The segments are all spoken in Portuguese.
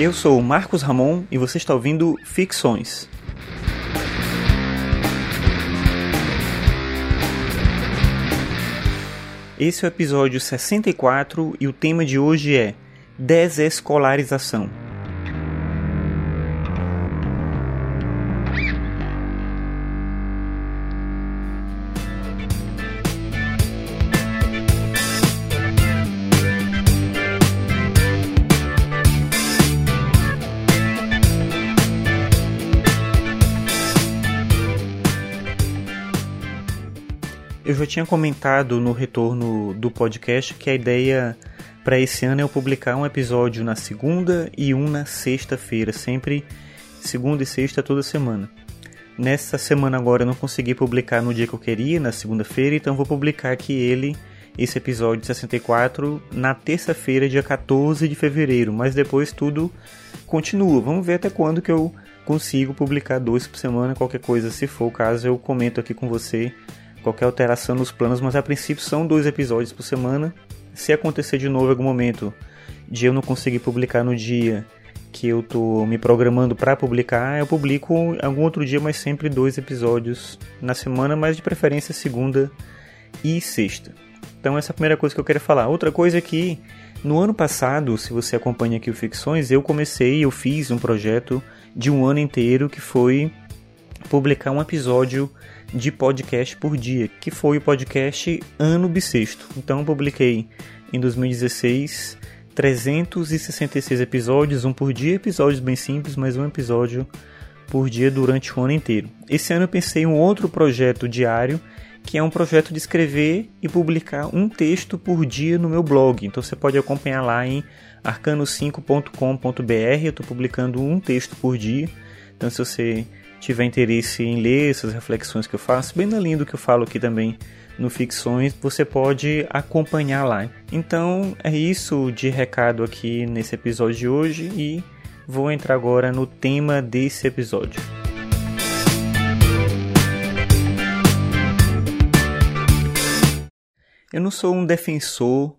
Eu sou o Marcos Ramon e você está ouvindo Ficções. Esse é o episódio 64 e o tema de hoje é Desescolarização. Eu já tinha comentado no retorno do podcast que a ideia para esse ano é eu publicar um episódio na segunda e um na sexta-feira, sempre segunda e sexta toda semana. Nessa semana agora eu não consegui publicar no dia que eu queria, na segunda-feira, então vou publicar aqui ele, esse episódio 64, na terça-feira, dia 14 de fevereiro, mas depois tudo continua. Vamos ver até quando que eu consigo publicar dois por semana, qualquer coisa, se for o caso, eu comento aqui com você qualquer alteração nos planos, mas a princípio são dois episódios por semana. Se acontecer de novo em algum momento de eu não conseguir publicar no dia que eu tô me programando para publicar, eu publico algum outro dia, mas sempre dois episódios na semana, mas de preferência segunda e sexta. Então essa é a primeira coisa que eu quero falar. Outra coisa é que no ano passado, se você acompanha aqui o Ficções, eu comecei, eu fiz um projeto de um ano inteiro que foi publicar um episódio de podcast por dia, que foi o podcast Ano Bissexto. Então publiquei em 2016 366 episódios, um por dia, episódios bem simples, mas um episódio por dia durante o ano inteiro. Esse ano eu pensei em um outro projeto diário, que é um projeto de escrever e publicar um texto por dia no meu blog. Então você pode acompanhar lá em arcano5.com.br, eu estou publicando um texto por dia. Então se você tiver interesse em ler essas reflexões que eu faço, bem na linha do que eu falo aqui também no Ficções, você pode acompanhar lá. Então é isso de recado aqui nesse episódio de hoje e vou entrar agora no tema desse episódio. Eu não sou um defensor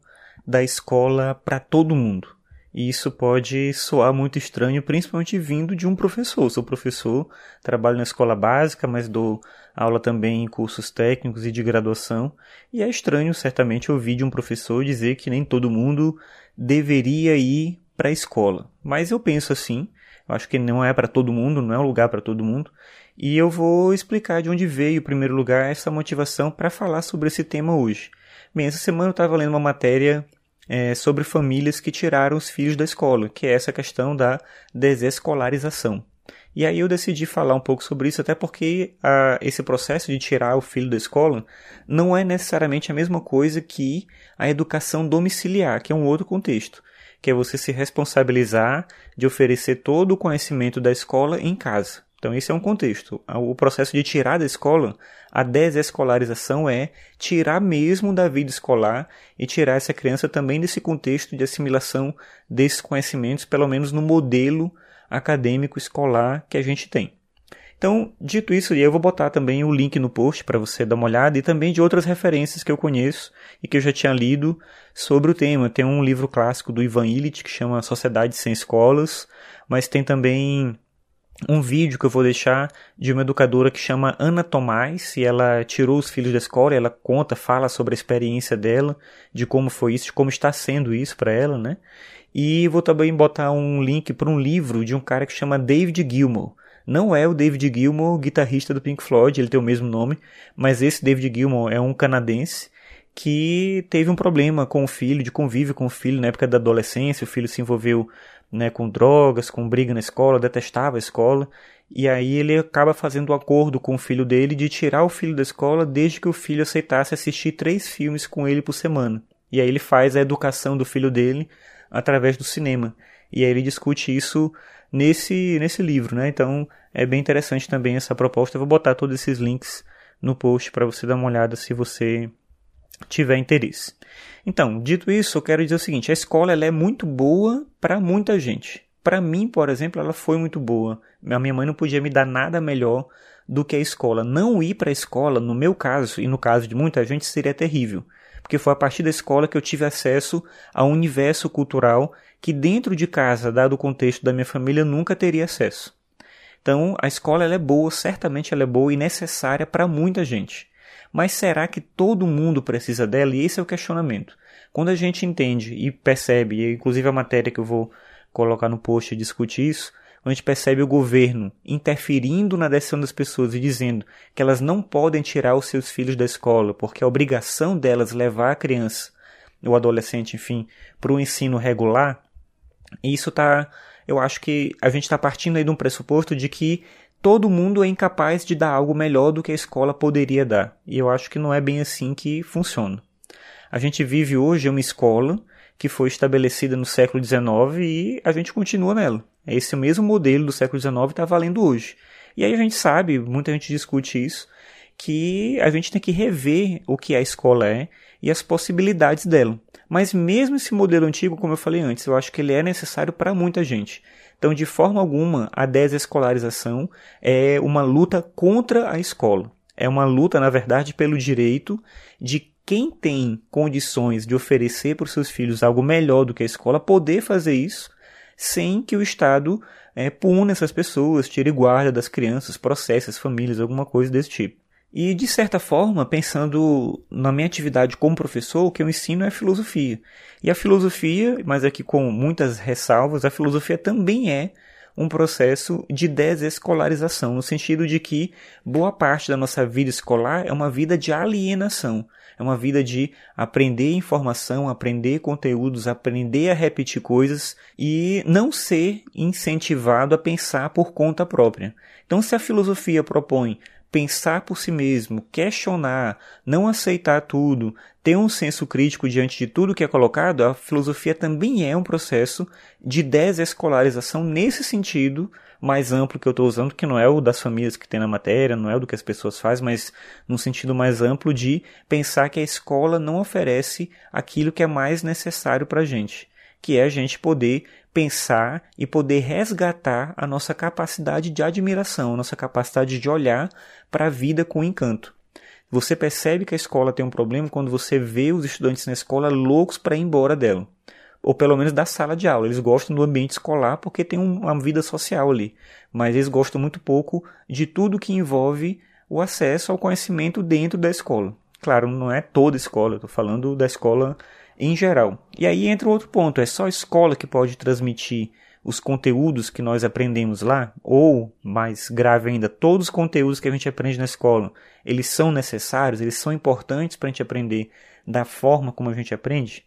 da escola para todo mundo. E isso pode soar muito estranho, principalmente vindo de um professor. Eu sou professor, trabalho na escola básica, mas dou aula também em cursos técnicos e de graduação. E é estranho, certamente, ouvir de um professor dizer que nem todo mundo deveria ir para a escola. Mas eu penso assim, eu acho que não é para todo mundo, não é um lugar para todo mundo. E eu vou explicar de onde veio, em primeiro lugar, essa motivação para falar sobre esse tema hoje. Bem, essa semana eu estava lendo uma matéria é, sobre famílias que tiraram os filhos da escola, que é essa questão da desescolarização. E aí eu decidi falar um pouco sobre isso, até porque a, esse processo de tirar o filho da escola não é necessariamente a mesma coisa que a educação domiciliar, que é um outro contexto, que é você se responsabilizar de oferecer todo o conhecimento da escola em casa. Então, esse é um contexto. O processo de tirar da escola, a desescolarização é tirar mesmo da vida escolar e tirar essa criança também desse contexto de assimilação desses conhecimentos, pelo menos no modelo acadêmico escolar que a gente tem. Então, dito isso, eu vou botar também o link no post para você dar uma olhada e também de outras referências que eu conheço e que eu já tinha lido sobre o tema. Tem um livro clássico do Ivan Illich que chama Sociedade Sem Escolas, mas tem também um vídeo que eu vou deixar de uma educadora que chama Ana Tomás e ela tirou os filhos da escola, ela conta, fala sobre a experiência dela, de como foi isso, de como está sendo isso para ela, né? E vou também botar um link para um livro de um cara que chama David Gilmour. Não é o David Gilmour, guitarrista do Pink Floyd, ele tem o mesmo nome, mas esse David Gilmour é um canadense que teve um problema com o filho, de convívio com o filho na época da adolescência, o filho se envolveu né, com drogas, com briga na escola, detestava a escola, e aí ele acaba fazendo um acordo com o filho dele de tirar o filho da escola desde que o filho aceitasse assistir três filmes com ele por semana. E aí ele faz a educação do filho dele através do cinema. E aí ele discute isso nesse, nesse livro, né? Então é bem interessante também essa proposta. Eu vou botar todos esses links no post para você dar uma olhada se você tiver interesse. Então, dito isso, eu quero dizer o seguinte: a escola ela é muito boa para muita gente. Para mim, por exemplo, ela foi muito boa. A minha mãe não podia me dar nada melhor do que a escola. Não ir para a escola, no meu caso e no caso de muita gente, seria terrível. porque foi a partir da escola que eu tive acesso a um universo cultural que dentro de casa, dado o contexto da minha família, nunca teria acesso. Então, a escola ela é boa, certamente ela é boa e necessária para muita gente. Mas será que todo mundo precisa dela? E esse é o questionamento. Quando a gente entende e percebe, e inclusive a matéria que eu vou colocar no post discute isso, a gente percebe o governo interferindo na decisão das pessoas e dizendo que elas não podem tirar os seus filhos da escola, porque é obrigação delas levar a criança, o adolescente, enfim, para o ensino regular, isso tá. Eu acho que a gente está partindo aí de um pressuposto de que todo mundo é incapaz de dar algo melhor do que a escola poderia dar. E eu acho que não é bem assim que funciona. A gente vive hoje uma escola que foi estabelecida no século XIX e a gente continua nela. Esse mesmo modelo do século XIX está valendo hoje. E aí a gente sabe, muita gente discute isso, que a gente tem que rever o que a escola é e as possibilidades dela. Mas mesmo esse modelo antigo, como eu falei antes, eu acho que ele é necessário para muita gente. Então, de forma alguma, a desescolarização é uma luta contra a escola. É uma luta, na verdade, pelo direito de quem tem condições de oferecer para os seus filhos algo melhor do que a escola poder fazer isso sem que o Estado é, puna essas pessoas, tire guarda das crianças, processe as famílias, alguma coisa desse tipo. E, de certa forma, pensando na minha atividade como professor, o que eu ensino é filosofia. E a filosofia, mas aqui com muitas ressalvas, a filosofia também é um processo de desescolarização, no sentido de que boa parte da nossa vida escolar é uma vida de alienação. É uma vida de aprender informação, aprender conteúdos, aprender a repetir coisas e não ser incentivado a pensar por conta própria. Então, se a filosofia propõe pensar por si mesmo, questionar, não aceitar tudo, ter um senso crítico diante de tudo que é colocado, a filosofia também é um processo de desescolarização nesse sentido mais amplo que eu estou usando, que não é o das famílias que tem na matéria, não é o do que as pessoas fazem, mas num sentido mais amplo de pensar que a escola não oferece aquilo que é mais necessário para a gente, que é a gente poder pensar e poder resgatar a nossa capacidade de admiração, a nossa capacidade de olhar para a vida com encanto. Você percebe que a escola tem um problema quando você vê os estudantes na escola loucos para ir embora dela. Ou pelo menos da sala de aula. Eles gostam do ambiente escolar porque tem uma vida social ali. Mas eles gostam muito pouco de tudo que envolve o acesso ao conhecimento dentro da escola. Claro, não é toda escola, estou falando da escola em geral. E aí entra outro ponto: é só a escola que pode transmitir os conteúdos que nós aprendemos lá, ou mais grave ainda, todos os conteúdos que a gente aprende na escola, eles são necessários, eles são importantes para a gente aprender da forma como a gente aprende?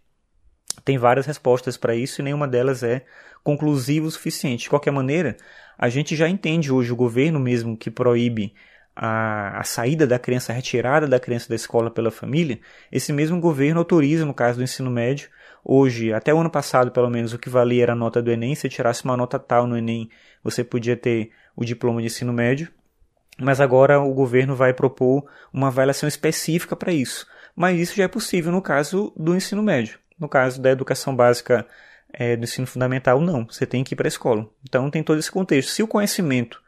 Tem várias respostas para isso e nenhuma delas é conclusiva o suficiente. De qualquer maneira, a gente já entende hoje o governo mesmo que proíbe a, a saída da criança, a retirada da criança da escola pela família, esse mesmo governo autoriza, no caso do ensino médio, hoje, até o ano passado pelo menos, o que valia era a nota do Enem, se tirasse uma nota tal no Enem, você podia ter o diploma de ensino médio, mas agora o governo vai propor uma avaliação específica para isso. Mas isso já é possível no caso do ensino médio. No caso da educação básica é, do ensino fundamental, não. Você tem que ir para a escola. Então tem todo esse contexto. Se o conhecimento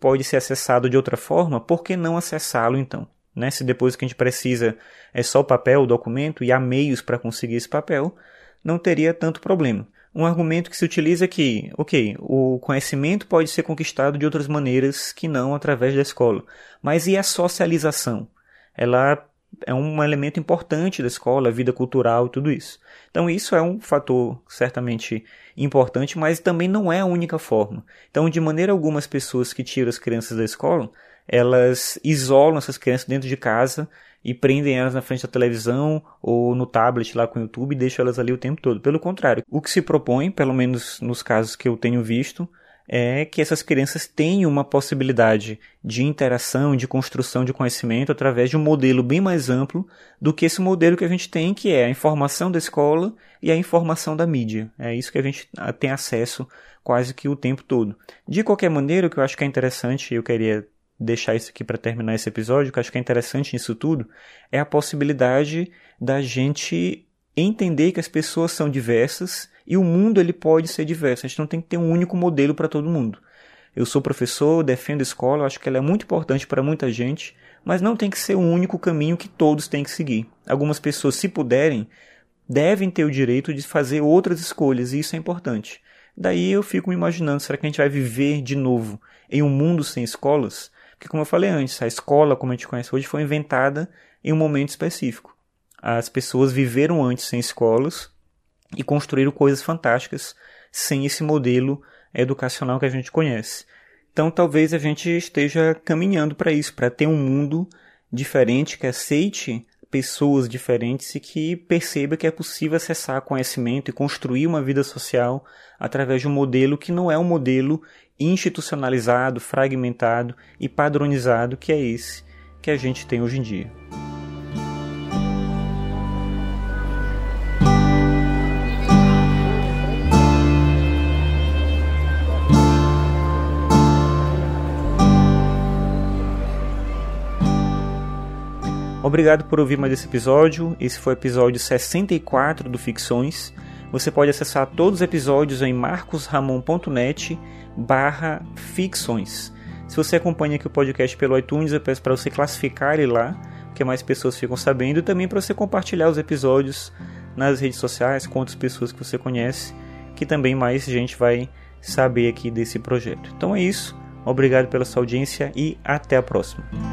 pode ser acessado de outra forma, por que não acessá-lo então? Né? Se depois que a gente precisa é só o papel, o documento e há meios para conseguir esse papel, não teria tanto problema. Um argumento que se utiliza é que, ok, o conhecimento pode ser conquistado de outras maneiras que não através da escola. Mas e a socialização? Ela é um elemento importante da escola, a vida cultural e tudo isso. Então isso é um fator certamente importante, mas também não é a única forma. Então, de maneira alguma, as pessoas que tiram as crianças da escola, elas isolam essas crianças dentro de casa e prendem elas na frente da televisão ou no tablet lá com o YouTube e deixam elas ali o tempo todo. Pelo contrário, o que se propõe, pelo menos nos casos que eu tenho visto, é que essas crianças tenham uma possibilidade de interação, de construção de conhecimento através de um modelo bem mais amplo do que esse modelo que a gente tem, que é a informação da escola e a informação da mídia. É isso que a gente tem acesso quase que o tempo todo. De qualquer maneira, o que eu acho que é interessante, eu queria deixar isso aqui para terminar esse episódio, o que eu acho que é interessante nisso tudo, é a possibilidade da gente entender que as pessoas são diversas e o mundo ele pode ser diverso. A gente não tem que ter um único modelo para todo mundo. Eu sou professor, defendo a escola, acho que ela é muito importante para muita gente, mas não tem que ser o único caminho que todos têm que seguir. Algumas pessoas, se puderem, devem ter o direito de fazer outras escolhas, e isso é importante. Daí eu fico me imaginando, será que a gente vai viver de novo em um mundo sem escolas? Porque como eu falei antes, a escola, como a gente conhece hoje, foi inventada em um momento específico. As pessoas viveram antes sem escolas e construíram coisas fantásticas sem esse modelo educacional que a gente conhece. Então talvez a gente esteja caminhando para isso, para ter um mundo diferente que aceite pessoas diferentes e que perceba que é possível acessar conhecimento e construir uma vida social através de um modelo que não é um modelo institucionalizado, fragmentado e padronizado que é esse que a gente tem hoje em dia. Obrigado por ouvir mais esse episódio. Esse foi o episódio 64 do Ficções. Você pode acessar todos os episódios em marcosramon.net barra ficções. Se você acompanha aqui o podcast pelo iTunes, eu peço para você classificar ele lá, porque mais pessoas ficam sabendo, e também para você compartilhar os episódios nas redes sociais com outras pessoas que você conhece, que também mais gente vai saber aqui desse projeto. Então é isso. Obrigado pela sua audiência e até a próxima.